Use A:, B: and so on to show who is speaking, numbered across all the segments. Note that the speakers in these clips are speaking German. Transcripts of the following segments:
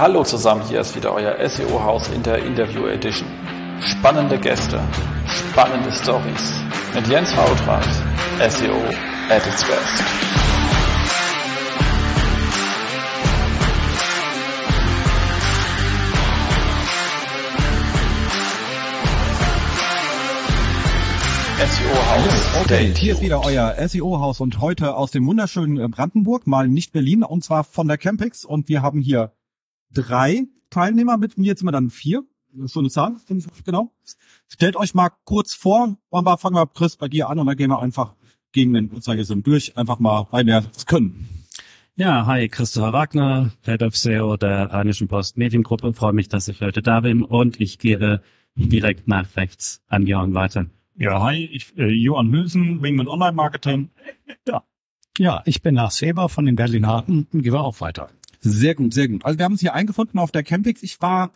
A: Hallo zusammen, hier ist wieder euer SEO-Haus in der Interview Edition. Spannende Gäste, spannende Stories mit Jens Hautrat, SEO at its best. SEO-Haus.
B: Okay, hier ist wieder euer SEO-Haus und heute aus dem wunderschönen äh, Brandenburg, mal nicht Berlin, und zwar von der Campix. Und wir haben hier drei Teilnehmer mit mir, jetzt sind wir dann vier. Das ist so eine Zahl, finde ich genau. Stellt euch mal kurz vor, und mal fangen wir Chris bei dir an und dann gehen wir einfach gegen den Uhrzeigersinn durch, einfach mal, weil wir es können.
C: Ja, hi, Christopher Wagner, Head of SEO der Rheinischen Post Mediengruppe. Freue mich, dass ich heute da bin und ich gehe direkt nach rechts an Jörn weiter.
D: Ja, hi, ich, äh, Johann Hülsen, Wingman Online Marketing.
E: Ja. Ja, ich bin Lars Weber von den Berlinaten und gebe auch weiter.
B: Sehr gut, sehr gut. Also wir haben uns hier eingefunden auf der Campix. Ich war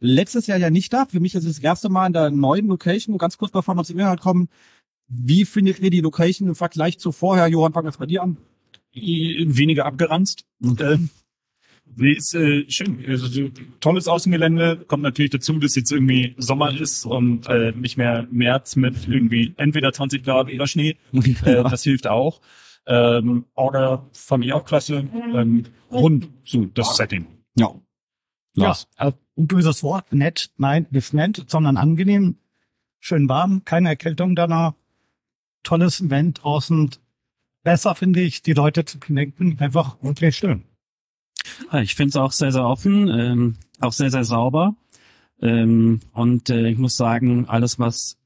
B: letztes Jahr ja nicht da. Für mich ist es das erste Mal in der neuen Location. Ganz kurz bevor wir zum Inhalt kommen. Wie findet ihr die Location im Vergleich zu vorher? Johann, fang jetzt bei dir an.
D: Weniger abgeranzt. Und, äh, Nee, ist äh, schön. Also, tolles Außengelände. Kommt natürlich dazu, dass jetzt irgendwie Sommer ist und äh, nicht mehr März mit irgendwie entweder 20 Grad oder Schnee. äh, das hilft auch. Ähm, Order klasse. Ähm, rund so das Setting.
B: Ja.
E: Lars. Ja, äh, ein böses Wort. Nett. Nein, nicht nett, sondern angenehm. Schön warm. Keine Erkältung danach. Tolles Event draußen. Besser finde ich, die Leute zu connecten. Einfach wirklich schön.
C: Ich finde es auch sehr, sehr offen, ähm, auch sehr, sehr sauber. Ähm, und äh, ich muss sagen, alles, was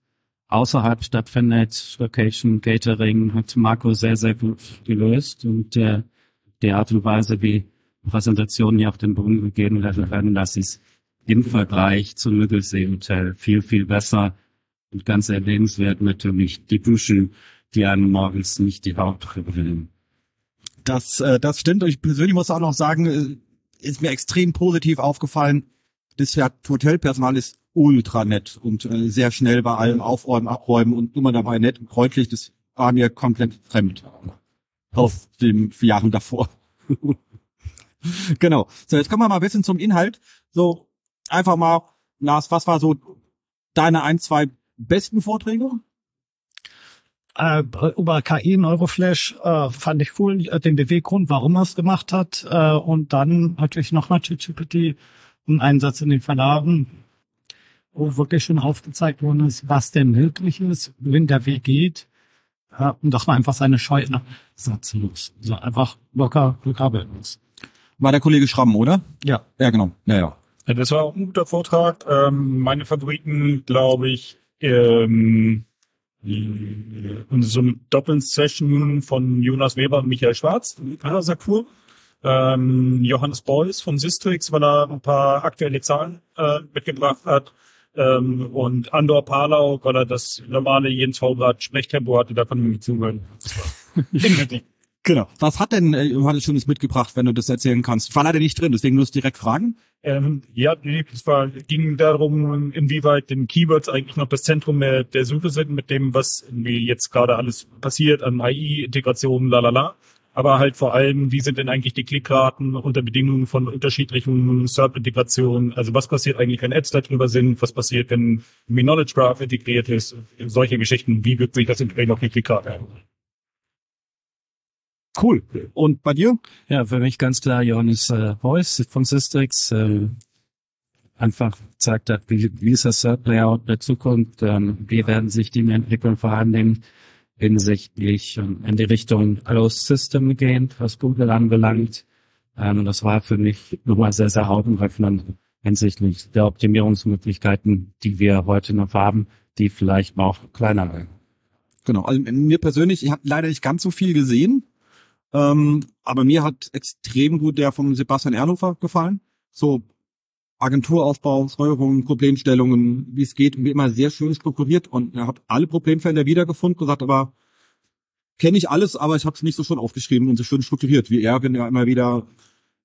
C: außerhalb stattfindet, Location, Catering, hat Marco sehr, sehr gut gelöst. Und äh, die Art und Weise, wie Präsentationen hier auf den Boden gegeben werden, das ist im Vergleich zum Müggelsee Hotel viel, viel besser und ganz erwähnenswert natürlich die Duschen, die einem morgens nicht die Haut kribbeln.
B: Das, äh, das stimmt. Ich persönlich muss auch noch sagen, äh, ist mir extrem positiv aufgefallen. Das Hotelpersonal ist ultra nett und äh, sehr schnell bei allem aufräumen, abräumen und immer dabei nett und freundlich. Das war mir komplett fremd aus den Jahren davor. genau. So, jetzt kommen wir mal ein bisschen zum Inhalt. So, einfach mal, Lars, was war so deine ein, zwei besten Vorträge?
E: äh, über KI Neuroflash äh, fand ich cool, äh, den Beweggrund, warum er es gemacht hat. Äh, und dann natürlich nochmal ChatGPT, ein Einsatz in den Verlagen, wo wirklich schon aufgezeigt worden ist, was denn möglich ist, wenn der Weg geht. Äh, und dass man einfach seine Scheu setzen muss. Also einfach locker locker muss.
B: War der Kollege Schramm, oder?
E: Ja.
B: Ja, genau. Ja, ja.
D: ja das war auch ein guter Vortrag. Ähm, meine Favoriten, glaube ich, ähm, und so eine Doppel-Session von Jonas Weber und Michael Schwarz, Sakur. Ähm, Johannes Beuys von Sistrix, weil er ein paar aktuelle Zahlen äh, mitgebracht hat. Ähm, und Andor Palau, weil er das normale Jens Faulrad Sprechtempo hatte, da konnte ich mich zuhören.
B: Genau. Was hat denn äh, Johannes Schönes mitgebracht, wenn du das erzählen kannst? Ich war leider nicht drin, deswegen muss ich direkt fragen.
D: Ähm, ja, es war, ging darum, inwieweit den Keywords eigentlich noch das Zentrum der, der Suche sind mit dem, was irgendwie jetzt gerade alles passiert an AI-Integrationen, lalala. Aber halt vor allem, wie sind denn eigentlich die Klickraten unter Bedingungen von unterschiedlichen SERP-Integrationen? Also was passiert eigentlich, wenn Ads darüber sind? Was passiert, wenn Knowledge Graph integriert ist? Solche Geschichten. Wie wirkt sich das entsprechend auf die Klickrate?
B: Cool. Und bei dir?
C: Ja, für mich ganz klar Johannes äh, Voice von Systrix. Äh, einfach zeigt hat, wie, wie ist das Layout der Zukunft, ähm, wie werden sich Dinge entwickeln, vor Dingen hinsichtlich ähm, in die Richtung Closed System gehen, was Google anbelangt. Ähm, das war für mich nochmal sehr, sehr augenöffnend hinsichtlich der Optimierungsmöglichkeiten, die wir heute noch haben, die vielleicht auch kleiner werden.
B: Genau. Also mir persönlich, ich habe leider nicht ganz so viel gesehen. Ähm, aber mir hat extrem gut der von Sebastian Erlofer gefallen. So Agenturaufbau, Steuerung, Problemstellungen, wie es geht, wie immer sehr schön strukturiert und hat alle Problemfelder wiedergefunden, gesagt, aber kenne ich alles, aber ich habe es nicht so schön aufgeschrieben und so schön strukturiert, wie er, wenn er immer wieder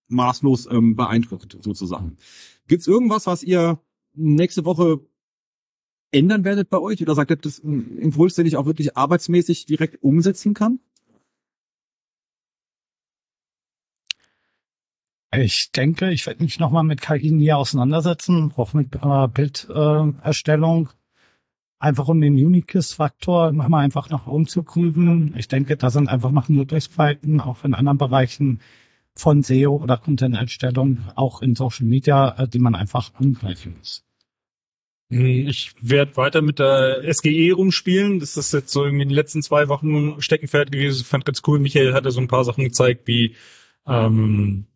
B: maßlos ähm, beeindruckt, sozusagen. Gibt's irgendwas, was ihr nächste Woche ändern werdet bei euch oder sagt ihr, das ein Impuls, den ich auch wirklich arbeitsmäßig direkt umsetzen kann?
E: Ich denke, ich werde mich nochmal mit KI nie auseinandersetzen, auch mit äh, Bilderstellung. Äh, einfach um den Unikist-Faktor nochmal einfach noch umzugrüben. Ich denke, da sind einfach noch Möglichkeiten, auch in anderen Bereichen von SEO oder Content-Erstellung, auch in Social Media, äh, die man einfach angreifen muss.
D: Ich werde weiter mit der SGE rumspielen. Das ist jetzt so in den letzten zwei Wochen Steckenpferd gewesen. Ich fand ganz cool. Michael hatte so ein paar Sachen gezeigt, wie ähm,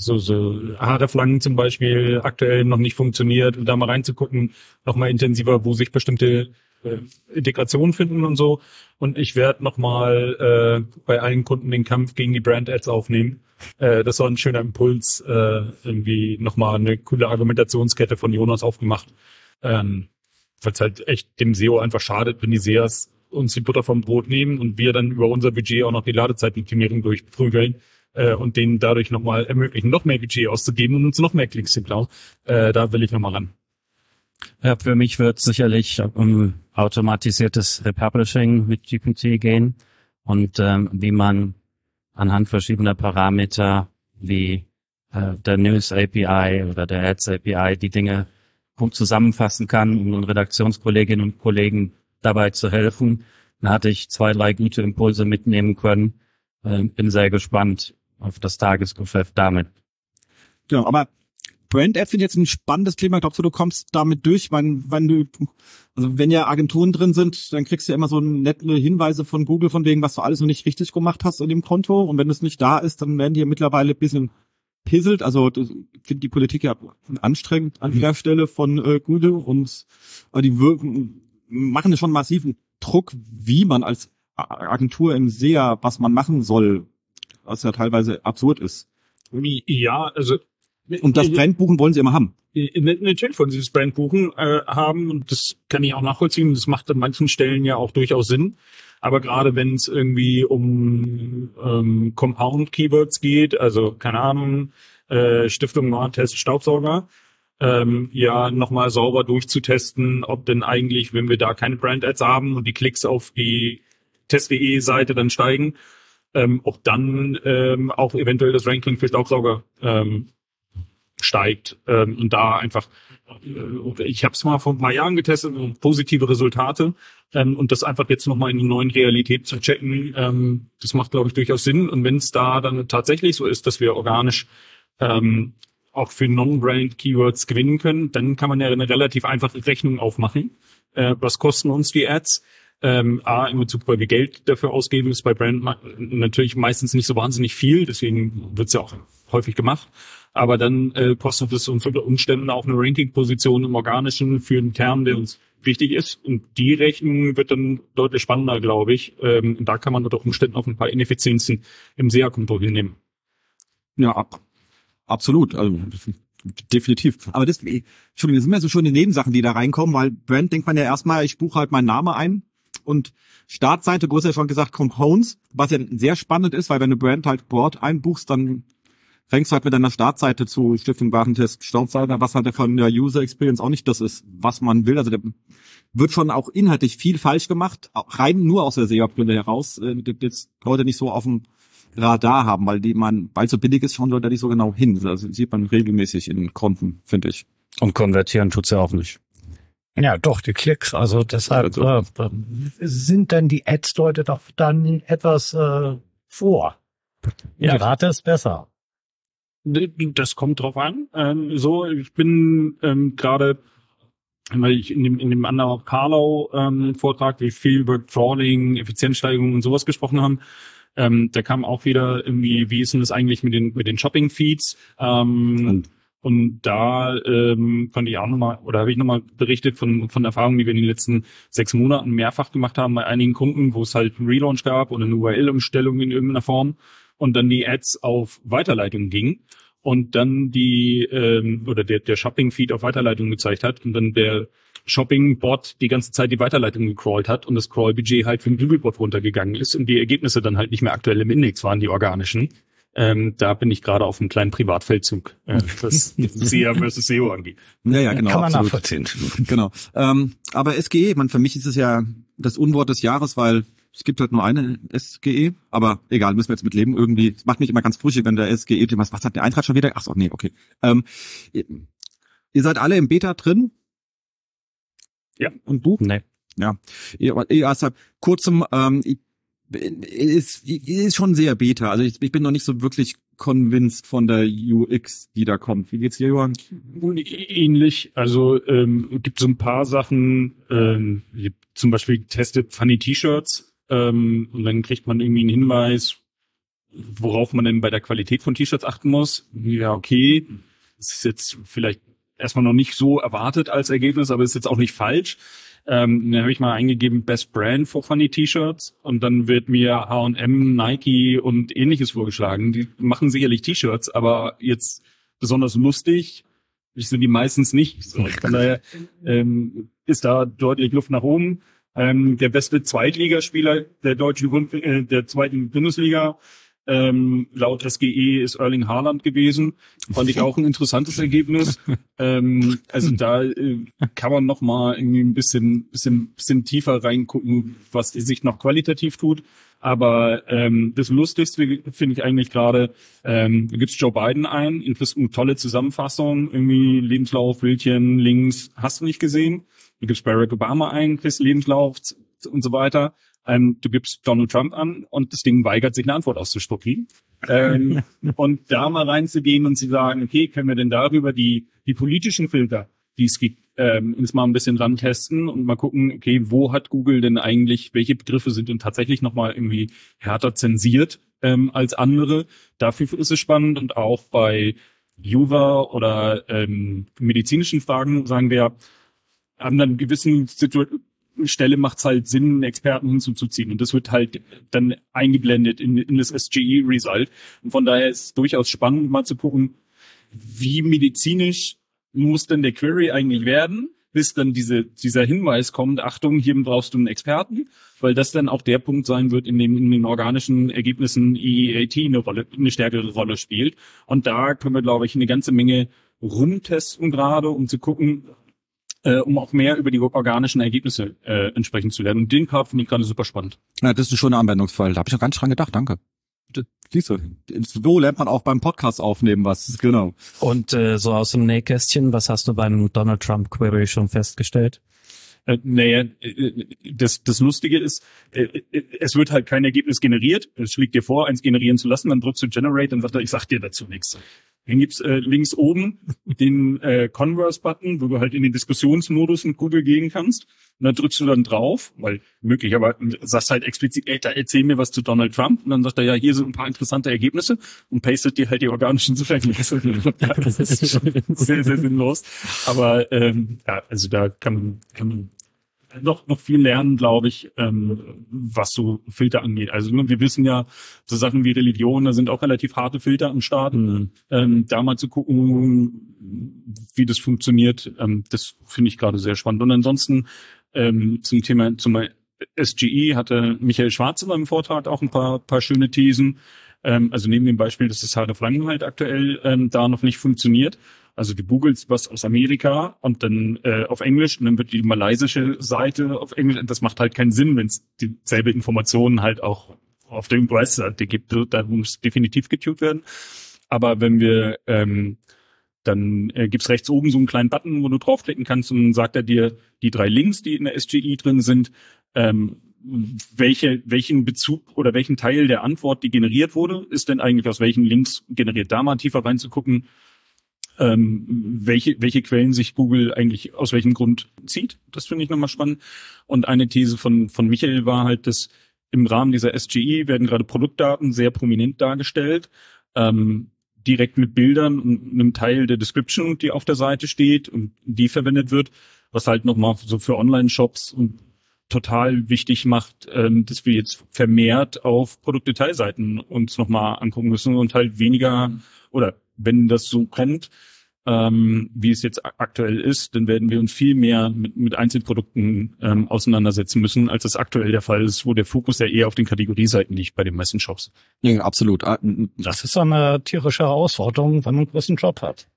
D: so, so Haareflangen zum Beispiel aktuell noch nicht funktioniert da mal reinzugucken, noch mal intensiver, wo sich bestimmte äh, Integrationen finden und so. Und ich werde noch mal äh, bei allen Kunden den Kampf gegen die Brand Ads aufnehmen. Äh, das war ein schöner Impuls, äh, irgendwie noch mal eine coole Argumentationskette von Jonas aufgemacht ähm, weil es halt echt dem SEO einfach schadet, wenn die SEAs uns die Butter vom Brot nehmen und wir dann über unser Budget auch noch die Ladezeitoptimierung durchprügeln äh, und denen dadurch nochmal ermöglichen, noch mehr Budget auszugeben und uns noch mehr Klicks zu klauen. Äh, da will ich nochmal ran.
C: Ja, für mich wird sicherlich um automatisiertes Republishing mit GPT gehen und ähm, wie man anhand verschiedener Parameter wie äh, der News API oder der Ads API die Dinge gut zusammenfassen kann, um den Redaktionskolleginnen und Kollegen dabei zu helfen. Da hatte ich zwei, drei gute Impulse mitnehmen können. Äh, bin sehr gespannt auf das Tagesgeschäft damit.
B: Genau, aber Brand Ad finde ich jetzt ein spannendes Thema. Glaubst du, du kommst damit durch, wenn, wenn du, also wenn ja Agenturen drin sind, dann kriegst du ja immer so nette Hinweise von Google von wegen, was du alles noch nicht richtig gemacht hast in dem Konto. Und wenn es nicht da ist, dann werden die mittlerweile ein bisschen pisselt. Also finde die Politik ja anstrengend an der Stelle von äh, Google und äh, die wirken, machen schon massiven Druck, wie man als Agentur im SEA, was man machen soll, was ja teilweise absurd ist.
D: Ja, also
B: und das Brandbuchen wollen sie immer haben.
D: Natürlich wollen sie das Brandbuchen äh, haben und das kann ich auch nachvollziehen. Das macht an manchen Stellen ja auch durchaus Sinn. Aber gerade wenn es irgendwie um ähm, Compound-Keywords geht, also keine Ahnung, äh, Stiftung Warntest Staubsauger, ähm, ja nochmal sauber durchzutesten, ob denn eigentlich, wenn wir da keine Brand-Ads haben und die Klicks auf die Test.de-Seite dann steigen, ähm, ob dann ähm, auch eventuell das Ranking für Staubsauger ähm, steigt ähm, und da einfach äh, ich habe es mal vor ein paar Jahren getestet und positive Resultate ähm, und das einfach jetzt nochmal in die neuen Realität zu checken, ähm, das macht glaube ich durchaus Sinn und wenn es da dann tatsächlich so ist, dass wir organisch ähm, auch für Non-Brand Keywords gewinnen können, dann kann man ja eine relativ einfache Rechnung aufmachen. Äh, was kosten uns die Ads? Ähm, A, in Bezug, weil wir Geld dafür ausgeben, ist bei Brand natürlich meistens nicht so wahnsinnig viel, deswegen wird's ja auch häufig gemacht. Aber dann äh, kostet es unter Umständen auch eine Ranking-Position im Organischen für einen Term, der uns wichtig ist. Und die Rechnung wird dann deutlich spannender, glaube ich. Ähm, und da kann man unter Umständen auch ein paar Ineffizienzen im SEA-Konto hinnehmen.
B: Ja, ab, absolut. Also definitiv. Aber das, Entschuldigung, das sind ja so schöne Nebensachen, die da reinkommen, weil Brand denkt man ja erstmal, ich buche halt meinen Namen ein und Startseite, ja schon gesagt, Compounds, was ja sehr spannend ist, weil wenn du Brand halt Board einbuchst, dann fängst du halt mit deiner Startseite zu Stiftung Warentest Staubsauger, was halt von der User Experience auch nicht das ist, was man will. Also der wird schon auch inhaltlich viel falsch gemacht, rein nur aus der SEO-Brille heraus, äh, jetzt Leute nicht so auf dem Radar haben, weil die man, weil so billig ist, schauen Leute nicht so genau hin. Also sieht man regelmäßig in Konten, finde ich.
C: Und konvertieren tut's ja auch nicht.
E: Ja, doch, die Klicks. Also deshalb also. Äh, sind dann die Ads-Leute doch dann etwas äh, vor. Ja. Die Rate ist besser.
D: Das kommt drauf an. Ähm, so, ich bin ähm, gerade, weil ich in dem, in dem anderen Carlau ähm, Vortrag, wie viel über Crawling, Effizienzsteigerung und sowas gesprochen haben, ähm, da kam auch wieder irgendwie, wie ist denn das eigentlich mit den mit den Shopping Feeds? Ähm, und, und da ähm, konnte ich auch nochmal, oder habe ich nochmal berichtet von, von Erfahrungen, die wir in den letzten sechs Monaten mehrfach gemacht haben bei einigen Kunden, wo es halt einen Relaunch gab oder eine URL-Umstellung in irgendeiner Form und dann die Ads auf Weiterleitung ging und dann die ähm, oder der, der Shopping-Feed auf Weiterleitung gezeigt hat und dann der Shopping-Bot die ganze Zeit die Weiterleitung gecrawlt hat und das Crawl-Budget halt für den Google-Bot runtergegangen ist und die Ergebnisse dann halt nicht mehr aktuell im Index waren, die organischen. Ähm, da bin ich gerade auf einem kleinen Privatfeldzug, äh, was SEA versus SEO angeht.
B: Ja, ja, genau.
E: Kann man absolut. nachvollziehen.
B: Genau. Ähm, aber SGE, man, für mich ist es ja das Unwort des Jahres, weil Es gibt halt nur eine SGE, aber egal, müssen wir jetzt mit leben. Irgendwie, es macht mich immer ganz frühig, wenn der SGE, was, was hat der Eintracht schon wieder? Ach so, nee, okay. Ähm, ihr, ihr seid alle im Beta drin?
D: Ja.
B: Und du?
C: Nee.
B: Ja. Ihr, ihr seit kurzem, ähm, ist, ist schon sehr Beta. Also ich, ich bin noch nicht so wirklich convinced von der UX, die da kommt. Wie geht's dir, Johann?
D: Ähnlich, also ähm, gibt so ein paar Sachen, ähm, zum Beispiel getestet Funny T-Shirts ähm, und dann kriegt man irgendwie einen Hinweis, worauf man denn bei der Qualität von T-Shirts achten muss. Ja, okay, das ist jetzt vielleicht erstmal noch nicht so erwartet als Ergebnis, aber ist jetzt auch nicht falsch. Ähm, dann habe ich mal eingegeben Best Brand for Funny T-Shirts und dann wird mir H&M, Nike und ähnliches vorgeschlagen. Die machen sicherlich T-Shirts, aber jetzt besonders lustig sind die meistens nicht. So, von daher ähm, ist da deutlich Luft nach oben. Ähm, der beste Zweitligaspieler der deutschen Bund äh, der zweiten Bundesliga ähm, laut SGE ist Erling Haaland gewesen. Fand ich auch ein interessantes Ergebnis. ähm, also da äh, kann man noch mal irgendwie ein bisschen, bisschen, bisschen tiefer reingucken, was sich noch qualitativ tut. Aber ähm, das Lustigste finde ich eigentlich gerade, ähm, da gibt's Joe Biden ein, in eine tolle Zusammenfassung, irgendwie Lebenslauf, Bildchen, Links, hast du nicht gesehen? Du gibst Barack Obama ein, Chris Lebenslauf und so weiter. Ähm, du gibst Donald Trump an und das Ding weigert sich eine Antwort auszuspucken. ähm, und da mal reinzugehen und zu sagen, okay, können wir denn darüber die, die politischen Filter, die es gibt, ähm, uns mal ein bisschen dran testen und mal gucken, okay, wo hat Google denn eigentlich, welche Begriffe sind denn tatsächlich nochmal irgendwie härter zensiert ähm, als andere. Dafür ist es spannend und auch bei Juva oder ähm, medizinischen Fragen sagen wir, haben dann gewissen Situ Stelle macht es halt Sinn, einen Experten hinzuzuziehen. Und das wird halt dann eingeblendet in, in das SGE-Result. Und von daher ist es durchaus spannend, mal zu gucken, wie medizinisch muss denn der Query eigentlich werden, bis dann diese, dieser Hinweis kommt, Achtung, hier brauchst du einen Experten, weil das dann auch der Punkt sein wird, in dem in den organischen Ergebnissen EEAT eine Rolle, eine stärkere Rolle spielt. Und da können wir, glaube ich, eine ganze Menge rumtesten gerade, um zu gucken, äh, um auch mehr über die organischen Ergebnisse äh, entsprechend zu lernen. Und den Part finde ich gerade super spannend.
B: Ja, das ist ein schöner Anwendungsfall. Da habe ich noch ganz dran gedacht. Danke. Siehst du, so lernt man auch beim Podcast aufnehmen was, genau.
C: Und äh, so aus dem Nähkästchen, was hast du beim Donald Trump Query schon festgestellt?
D: Äh, naja, äh, das, das Lustige ist, äh, es wird halt kein Ergebnis generiert. Es schlägt dir vor, eins generieren zu lassen, dann drückst du Generate und sagt er, ich sag dir dazu nichts. Dann gibt's äh, links oben den äh, Converse-Button, wo du halt in den Diskussionsmodus mit Google gehen kannst. Und da drückst du dann drauf, weil möglich, aber sagst halt explizit, ey, da erzähl mir was zu Donald Trump. Und dann sagt er, ja, hier sind ein paar interessante Ergebnisse und pastet dir halt die organischen Suchergebnisse. das ist schon sehr, sehr sinnlos. Aber ähm, ja, also da kann kann man noch, noch viel lernen, glaube ich, ähm, was so Filter angeht. Also wir wissen ja, so Sachen wie Religion, da sind auch relativ harte Filter am Start. Mhm. Ähm, da mal zu gucken, wie das funktioniert, ähm, das finde ich gerade sehr spannend. Und ansonsten ähm, zum Thema zum SGE hatte Michael Schwarz in seinem Vortrag auch ein paar, paar schöne Thesen. Ähm, also neben dem Beispiel, dass das Hard of Langenheit aktuell ähm, da noch nicht funktioniert, also du googelst was aus Amerika und dann äh, auf Englisch und dann wird die malaysische Seite auf Englisch. Das macht halt keinen Sinn, wenn es dieselbe Informationen halt auch auf der US-Seite gibt. Da muss definitiv getuned werden. Aber wenn wir ähm, dann äh, gibt's rechts oben so einen kleinen Button, wo du draufklicken kannst und dann sagt er dir die drei Links, die in der SGI drin sind, ähm, welche, welchen Bezug oder welchen Teil der Antwort, die generiert wurde, ist denn eigentlich aus welchen Links generiert. Da mal tiefer reinzugucken, ähm, welche, welche Quellen sich Google eigentlich aus welchem Grund zieht. Das finde ich nochmal spannend. Und eine These von, von Michael war halt, dass im Rahmen dieser SGE werden gerade Produktdaten sehr prominent dargestellt, ähm, direkt mit Bildern und einem Teil der Description, die auf der Seite steht und die verwendet wird, was halt nochmal so für Online-Shops und total wichtig macht, ähm, dass wir jetzt vermehrt auf Produktdetailseiten uns nochmal angucken müssen und halt weniger oder wenn das so kommt, ähm, wie es jetzt aktuell ist, dann werden wir uns viel mehr mit, mit Einzelprodukten ähm, auseinandersetzen müssen, als das aktuell der Fall ist, wo der Fokus ja eher auf den Kategorieseiten liegt bei den meisten Shops.
B: Ja, absolut. Ah,
E: das ist so eine tierische Herausforderung, wenn man einen großen Job hat.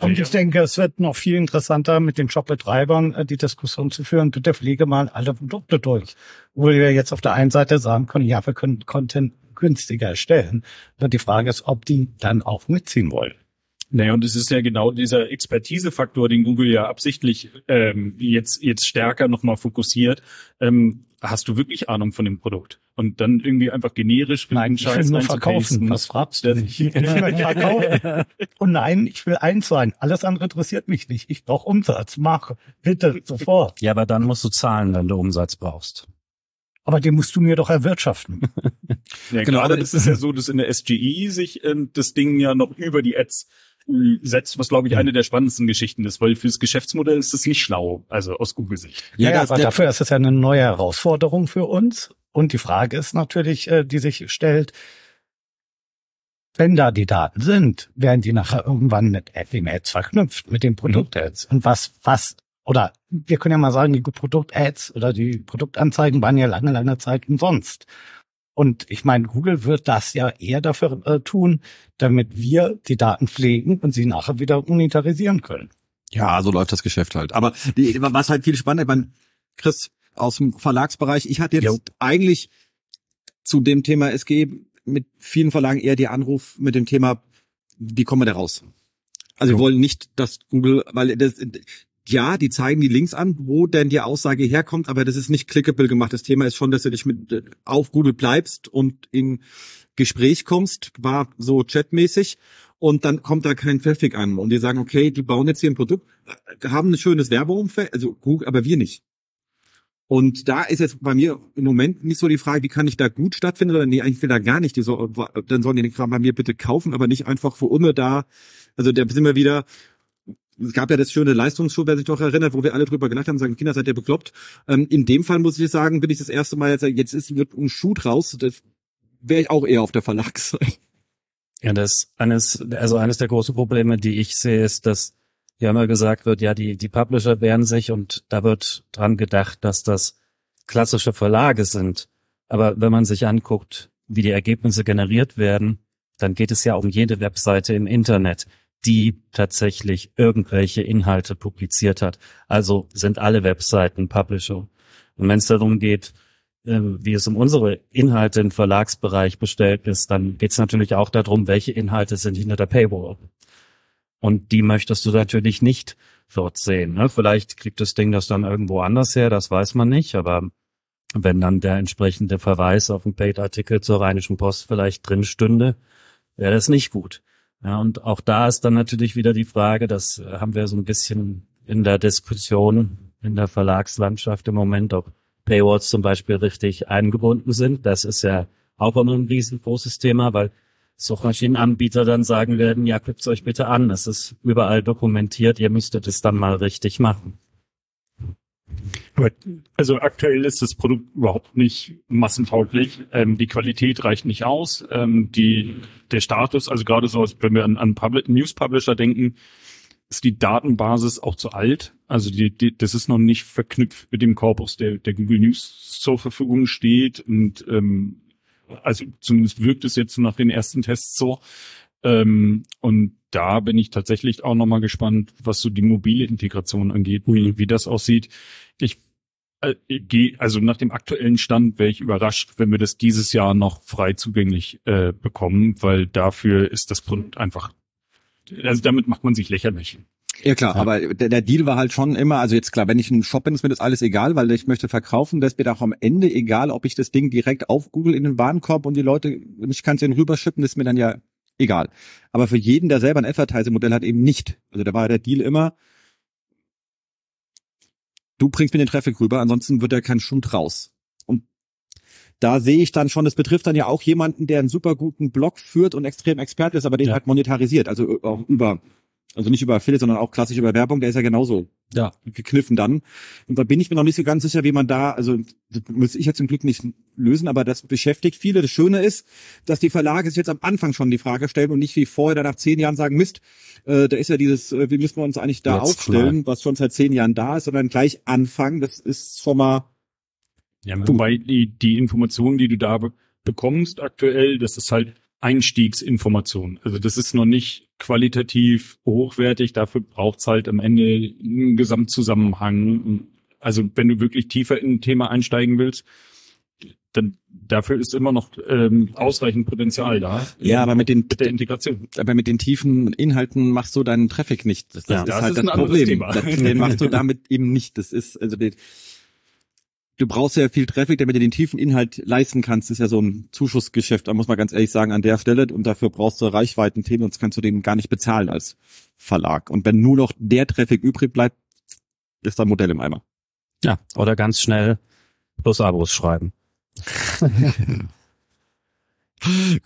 E: Und ich denke, es wird noch viel interessanter, mit den Shop-Betreibern äh, die Diskussion zu führen. Bitte pflege mal alle Produkte durch. Wo wir jetzt auf der einen Seite sagen können, ja, wir können Content günstiger erstellen. Und die Frage ist, ob die dann auch mitziehen wollen.
D: Naja, und es ist ja genau dieser Expertisefaktor, den Google ja absichtlich ähm, jetzt jetzt stärker nochmal fokussiert. Ähm, hast du wirklich Ahnung von dem Produkt? Und dann irgendwie einfach generisch
E: Nein, ich will nur verkaufen. Was fragst du nicht? Ich will verkaufen. Und nein, ich will eins sein. Alles andere interessiert mich nicht. Ich brauche Umsatz. Mach. Bitte, sofort.
C: Ja, aber dann musst du zahlen, wenn du Umsatz brauchst.
E: Aber den musst du mir doch erwirtschaften.
D: ja, genau, aber es ist ja so, dass in der SGE sich äh, das Ding ja noch über die Ads setzt, was glaube ich eine der spannendsten Geschichten ist, weil fürs Geschäftsmodell ist das nicht schlau, also aus Google-Sicht.
E: Ja, ja aber dafür ist es ja eine neue Herausforderung für uns. Und die Frage ist natürlich, äh, die sich stellt, wenn da die Daten sind, werden die nachher irgendwann mit Ads verknüpft, mit den Produkt-Ads. Mhm. Und was, was, oder wir können ja mal sagen, die Produkt-Ads oder die Produktanzeigen waren ja lange, lange Zeit umsonst. Und ich meine, Google wird das ja eher dafür äh, tun, damit wir die Daten pflegen und sie nachher wieder monetarisieren können.
B: Ja, so läuft das Geschäft halt. Aber die, was halt viel spannender, ich meine, Chris aus dem Verlagsbereich, ich hatte jetzt jo. eigentlich zu dem Thema SG mit vielen Verlagen eher die Anruf mit dem Thema, wie kommen wir da raus? Also wir wollen nicht, dass Google, weil das, ja, die zeigen die Links an, wo denn die Aussage herkommt, aber das ist nicht clickable gemacht. Das Thema ist schon, dass du dich mit äh, auf Google bleibst und in Gespräch kommst, war so chatmäßig und dann kommt da kein Traffic an und die sagen, okay, die bauen jetzt hier ein Produkt, äh, haben ein schönes Werbeumfeld, also Google, aber wir nicht. Und da ist jetzt bei mir im Moment nicht so die Frage, wie kann ich da gut stattfinden oder nee, eigentlich will da gar nicht. Die so, dann sollen die den Kram bei mir bitte kaufen, aber nicht einfach für immer da. Also da sind wir wieder, es gab ja das schöne Leistungsshow, wer sich doch erinnert, wo wir alle drüber gelacht haben, sagen, Kinder, seid ihr bekloppt. Ähm, in dem Fall muss ich sagen, bin ich das erste Mal jetzt, jetzt ist, wird ein Shoot raus, das wäre ich auch eher auf der Verlagsseite.
C: Ja, das eines, also eines der großen Probleme, die ich sehe, ist, dass ja immer gesagt wird, ja, die, die Publisher wehren sich und da wird dran gedacht, dass das klassische Verlage sind. Aber wenn man sich anguckt, wie die Ergebnisse generiert werden, dann geht es ja um jede Webseite im Internet die tatsächlich irgendwelche Inhalte publiziert hat. Also sind alle Webseiten Publisher. Und wenn es darum geht, ähm, wie es um unsere Inhalte im Verlagsbereich bestellt ist, dann geht es natürlich auch darum, welche Inhalte sind hinter der Paywall. Und die möchtest du natürlich nicht dort sehen. Ne? Vielleicht kriegt das Ding das dann irgendwo anders her, das weiß man nicht, aber wenn dann der entsprechende Verweis auf einen Paid-Artikel zur Rheinischen Post vielleicht drin stünde, wäre das nicht gut. Ja, und auch da ist dann natürlich wieder die Frage, das äh, haben wir so ein bisschen in der Diskussion in der Verlagslandschaft im Moment, ob Paywalls zum Beispiel richtig eingebunden sind. Das ist ja auch immer ein riesengroßes Thema, weil Suchmaschinenanbieter dann sagen werden, ja, guckt euch bitte an, es ist überall dokumentiert, ihr müsstet es dann mal richtig machen.
D: Also aktuell ist das Produkt überhaupt nicht massentauglich. Ähm, die Qualität reicht nicht aus. Ähm, die, der Status, also gerade so, wenn wir an, an Public, News Publisher denken, ist die Datenbasis auch zu alt. Also die, die, das ist noch nicht verknüpft mit dem Korpus, der, der Google News zur Verfügung steht. Und ähm, also zumindest wirkt es jetzt nach den ersten Tests so. Ähm, und da bin ich tatsächlich auch nochmal gespannt, was so die mobile Integration angeht, wie, wie das aussieht. Ich äh, gehe, also nach dem aktuellen Stand wäre ich überrascht, wenn wir das dieses Jahr noch frei zugänglich äh, bekommen, weil dafür ist das Produkt einfach, also damit macht man sich lächerlich.
B: Ja klar, ja. aber der, der, Deal war halt schon immer, also jetzt klar, wenn ich einen Shop bin, ist mir das alles egal, weil ich möchte verkaufen, das ist mir auch am Ende egal, ob ich das Ding direkt auf Google in den Warenkorb und die Leute, ich kann es denen rüberschippen, das ist mir dann ja egal. Aber für jeden, der selber ein Advertising-Modell hat, eben nicht. Also da war der Deal immer, du bringst mir den Traffic rüber, ansonsten wird er kein Schund raus. Und da sehe ich dann schon, das betrifft dann ja auch jemanden, der einen super guten Blog führt und extrem Experte ist, aber den ja. halt monetarisiert, also auch über also nicht über Affiliate, sondern auch klassisch über Werbung, der ist ja genauso ja. gekniffen dann. Und da bin ich mir noch nicht so ganz sicher, wie man da, also das muss ich jetzt zum Glück nicht lösen, aber das beschäftigt viele. Das Schöne ist, dass die Verlage sich jetzt am Anfang schon die Frage stellen und nicht wie vorher dann nach zehn Jahren sagen, Mist, äh, da ist ja dieses, äh, wie müssen wir uns eigentlich da jetzt aufstellen, klar. was schon seit zehn Jahren da ist, sondern gleich anfangen. Das ist schon mal.
D: Ja, wobei die, die Informationen, die du da be bekommst aktuell, das ist halt Einstiegsinformation. Also das ist noch nicht qualitativ hochwertig. Dafür braucht's halt am Ende einen Gesamtzusammenhang. Also wenn du wirklich tiefer in ein Thema einsteigen willst, dann dafür ist immer noch ähm, ausreichend Potenzial da.
B: Ja, aber mit den
D: mit der Integration.
B: aber mit den tiefen Inhalten machst du deinen Traffic nicht. Das, das
C: Ja.
B: ist
D: Das
B: halt
D: ist
B: das Problem. Das, den machst du damit eben nicht. Das ist also den, du brauchst ja viel Traffic, damit du den tiefen Inhalt leisten kannst. Das ist ja so ein Zuschussgeschäft, da muss man ganz ehrlich sagen, an der Stelle. Und dafür brauchst du Reichweiten-Themen, sonst kannst du den gar nicht bezahlen als Verlag. Und wenn nur noch der Traffic übrig bleibt, ist dein Modell im Eimer.
C: Ja, oder ganz schnell plus Abos schreiben.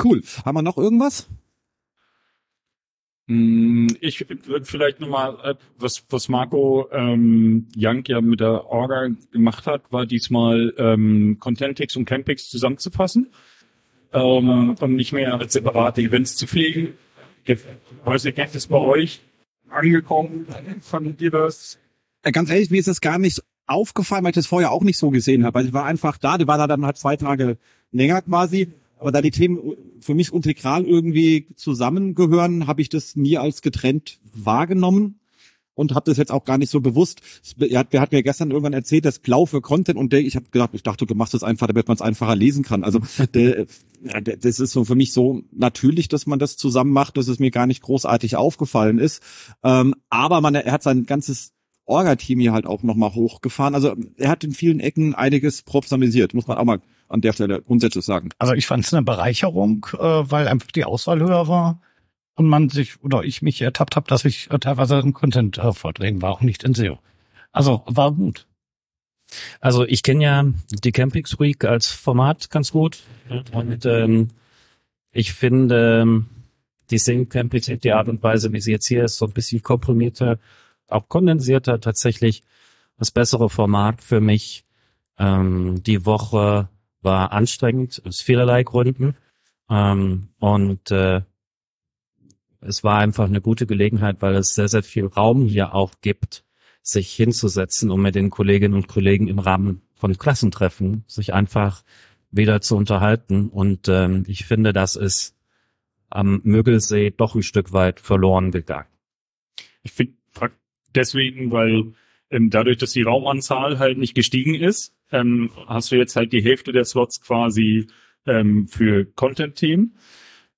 B: Cool. Haben wir noch irgendwas?
D: Mm, Ich würde vielleicht nochmal, äh, was, was Marco ähm, Young ja mit der Orga gemacht hat, war diesmal ähm, Contentix und Campix zusammenzufassen ähm, und nicht mehr als separate Events zu pflegen. Ich weiß nicht, ist bei euch angekommen? Fandet ihr das?
B: Ganz ehrlich, mir ist das gar nicht aufgefallen, weil ich das vorher auch nicht so gesehen habe. Also ich war einfach da, die war da dann halt zwei Tage länger quasi. Aber da die Themen für mich integral irgendwie zusammengehören, habe ich das nie als getrennt wahrgenommen und habe das jetzt auch gar nicht so bewusst. Er hat, wer hat mir gestern irgendwann erzählt, das Blau für Content und der, ich habe gedacht, ich dachte, du machst das einfach, damit man es einfacher lesen kann. Also der, der, das ist so für mich so natürlich, dass man das zusammen macht, dass es mir gar nicht großartig aufgefallen ist. Ähm, aber man, er hat sein ganzes Orga-Team hier halt auch nochmal hochgefahren. Also er hat in vielen Ecken einiges professionalisiert, muss man auch mal an der Stelle grundsätzlich sagen.
E: Also ich fand es eine Bereicherung, äh, weil einfach die Auswahl höher war und man sich oder ich mich ertappt habe, dass ich äh, teilweise im Content äh, vorträgen war, auch nicht in SEO. Also war gut.
C: Also ich kenne ja die Campix Week als Format ganz gut und ähm, ich finde ähm, die Sing Campix die Art und Weise, wie sie jetzt hier ist, so ein bisschen komprimierter, auch kondensierter tatsächlich das bessere Format für mich. Ähm, die Woche war anstrengend aus vielerlei Gründen ähm, und äh, es war einfach eine gute Gelegenheit, weil es sehr, sehr viel Raum hier auch gibt, sich hinzusetzen, um mit den Kolleginnen und Kollegen im Rahmen von Klassentreffen sich einfach wieder zu unterhalten. Und ähm, ich finde, das ist am Mögelsee doch ein Stück weit verloren gegangen.
D: Ich finde deswegen, weil ähm, dadurch, dass die Raumanzahl halt nicht gestiegen ist, ähm, hast du jetzt halt die Hälfte der Slots quasi ähm, für Content-Themen.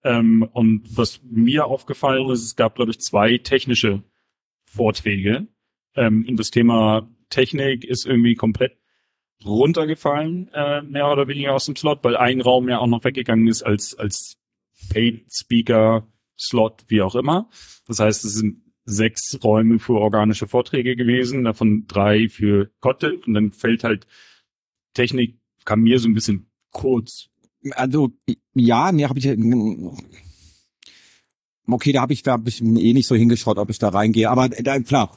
D: Ähm, und was mir aufgefallen ist, es gab, glaube ich, zwei technische Vorträge. Ähm, und das Thema Technik ist irgendwie komplett runtergefallen, äh, mehr oder weniger aus dem Slot, weil ein Raum ja auch noch weggegangen ist als, als Paid Speaker Slot, wie auch immer. Das heißt, es sind sechs Räume für organische Vorträge gewesen, davon drei für Content und dann fällt halt Technik, kam mir so ein bisschen kurz.
B: Also ja, nee, habe ich okay, da habe ich da hab ich eh nicht so hingeschaut, ob ich da reingehe. Aber da, klar,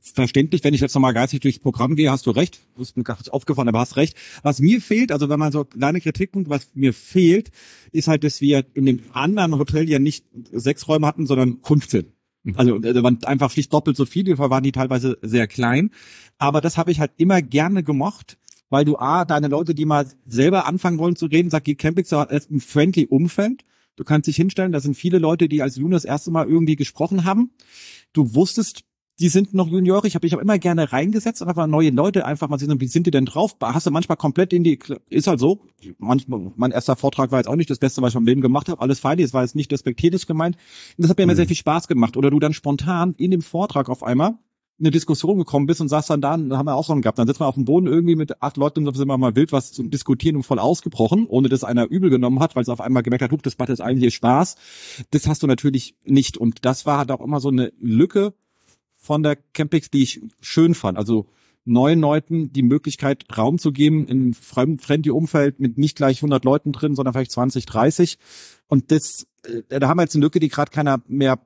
B: verständlich, wenn ich jetzt nochmal geistig durchs Programm gehe, hast du recht. Du bist mir nicht aufgefallen, aber hast recht. Was mir fehlt, also wenn man so kleine Kritikpunkt, was mir fehlt, ist halt, dass wir in dem anderen Hotel ja nicht sechs Räume hatten, sondern 15. Also da waren einfach schlicht doppelt so viele, waren die teilweise sehr klein. Aber das habe ich halt immer gerne gemocht, weil du A, deine Leute, die mal selber anfangen wollen zu reden, sagt, die Campix ist ein friendly Umfeld. Du kannst dich hinstellen, da sind viele Leute, die als Junior das erste Mal irgendwie gesprochen haben. Du wusstest, die sind noch Juniore. Ich habe ich hab immer gerne reingesetzt und einfach neue Leute einfach mal sehen, wie sind die denn drauf? Hast du manchmal komplett in die, ist halt so. Manchmal, mein erster Vortrag war jetzt auch nicht das Beste, was ich im Leben gemacht habe. Alles fein, es war jetzt nicht despektierlich gemeint. Und das hat mir immer sehr viel Spaß gemacht. Oder du dann spontan in dem Vortrag auf einmal eine Diskussion gekommen bist und saß dann da, haben wir auch schon gehabt. Dann sitzt man auf dem Boden irgendwie mit acht Leuten und sind wir mal wild was zu diskutieren und voll ausgebrochen, ohne dass einer übel genommen hat, weil es auf einmal gemerkt hat, huch, das macht jetzt eigentlich Spaß. Das hast du natürlich nicht. Und das war halt auch immer so eine Lücke von der Campix, die ich schön fand. Also neuen Leuten die Möglichkeit, Raum zu geben in einem friendly Umfeld mit nicht gleich 100 Leuten drin, sondern vielleicht 20, 30. Und das, äh, da haben wir jetzt eine Lücke, die gerade keiner mehr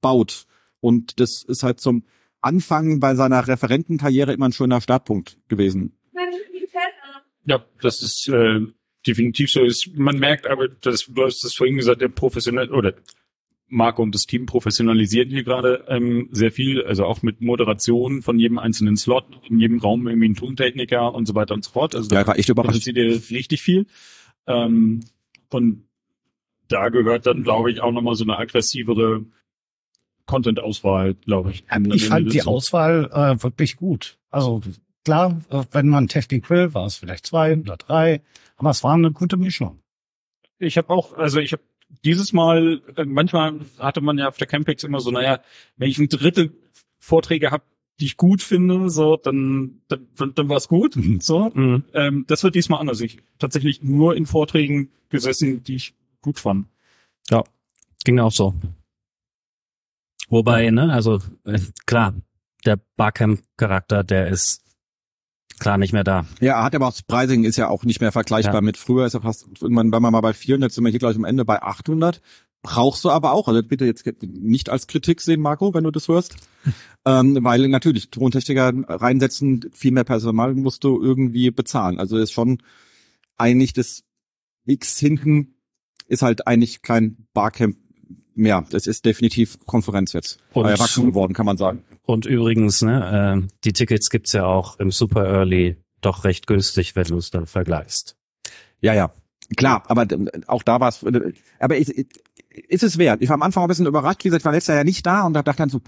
B: baut. Und das ist halt zum Anfang bei seiner Referentenkarriere immer ein schöner Startpunkt gewesen.
D: Ja, das ist äh, definitiv so. Ist, man merkt aber, dass du hast das vorhin gesagt, der professionell oder Marco und das Team professionalisieren hier gerade ähm, sehr viel, also auch mit Moderation von jedem einzelnen Slot, in jedem Raum irgendwie ein Tontechniker und so weiter und so fort. Also
B: Ja, war echt
D: da
B: überraschend.
D: passiert dir richtig viel. Ähm, und da gehört dann, glaube ich, auch nochmal so eine aggressivere Content-Auswahl, glaube ich.
E: Ich fand die Auswahl äh, wirklich gut. Also klar, äh, wenn man Technik will, war es vielleicht zwei oder drei, aber es war eine gute Mischung.
D: Ich habe auch, also ich habe dieses Mal, äh, manchmal hatte man ja auf der Campix immer so, naja, wenn ich ein Drittel Vorträge habe, die ich gut finde, so, dann, dann, dann, dann war es gut. So.
C: Mhm.
D: Ähm, das wird diesmal anders. Ich tatsächlich nur in Vorträgen gesessen, die ich gut fand.
C: Ja, ging auch so. Wobei, ne, also äh, klar, der Barcamp-Charakter, der ist klar nicht mehr da.
B: Ja, hat aber auch das Pricing ist ja auch nicht mehr vergleichbar
C: Ja.
B: mit früher. Ist ja fast irgendwann waren wir mal bei 400, jetzt sind wir hier gleich am Ende bei 800. Brauchst du aber auch, also bitte jetzt nicht als Kritik sehen, Marco, wenn du das hörst, ähm, weil natürlich Tontechniker reinsetzen, viel mehr Personal musst du irgendwie bezahlen. Also ist schon eigentlich das X hinten ist halt eigentlich kein Barcamp mehr. Das ist definitiv Konferenz jetzt.
C: Und-
B: Erwachsen geworden, kann man sagen.
C: Und übrigens, ne, äh, die Tickets gibt's ja auch im Super Early doch recht günstig, wenn du es dann vergleichst.
B: Ja, ja. Klar, aber äh, auch da war es, äh, aber ist, ist es wert. Ich war am Anfang ein bisschen überrascht, wie gesagt, ich war letztes Jahr ja nicht da und da dachte dann so,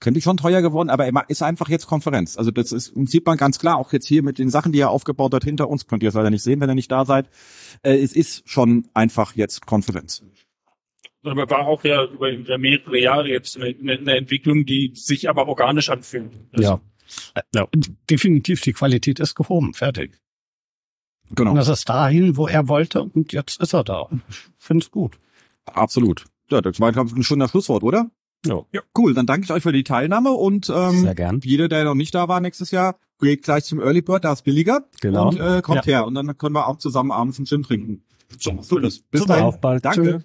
B: könnte ich schon teuer geworden, aber ist einfach jetzt Konferenz. Also das ist, sieht man ganz klar, auch jetzt hier mit den Sachen, die er aufgebaut hat hinter uns, könnt ihr es leider nicht sehen, wenn ihr nicht da seid. Äh, es ist schon einfach jetzt Konferenz.
D: Aber war auch ja über über mehrere Jahre jetzt eine, eine Entwicklung, die sich aber organisch anfühlt. Also,
C: Ja.
E: Definitiv, die Qualität ist gehoben, fertig.
B: Genau,
E: Und das ist dahin, wo er wollte und jetzt ist er da. Ich finde es gut.
B: absolut. Ja, das war, glaube ich, ein schöner Schlusswort, oder?
C: Ja.
B: ja. Cool, dann danke ich euch für die Teilnahme und ähm,
C: Sehr gern.
B: jeder, der noch nicht da war nächstes Jahr, geht gleich zum Early Bird, da ist billiger.
C: Genau.
B: Und äh, kommt her. Und dann können wir auch zusammen abends einen Gin trinken. So, so das. Bis
C: Super,
B: dahin.
C: auf bald.
B: Danke.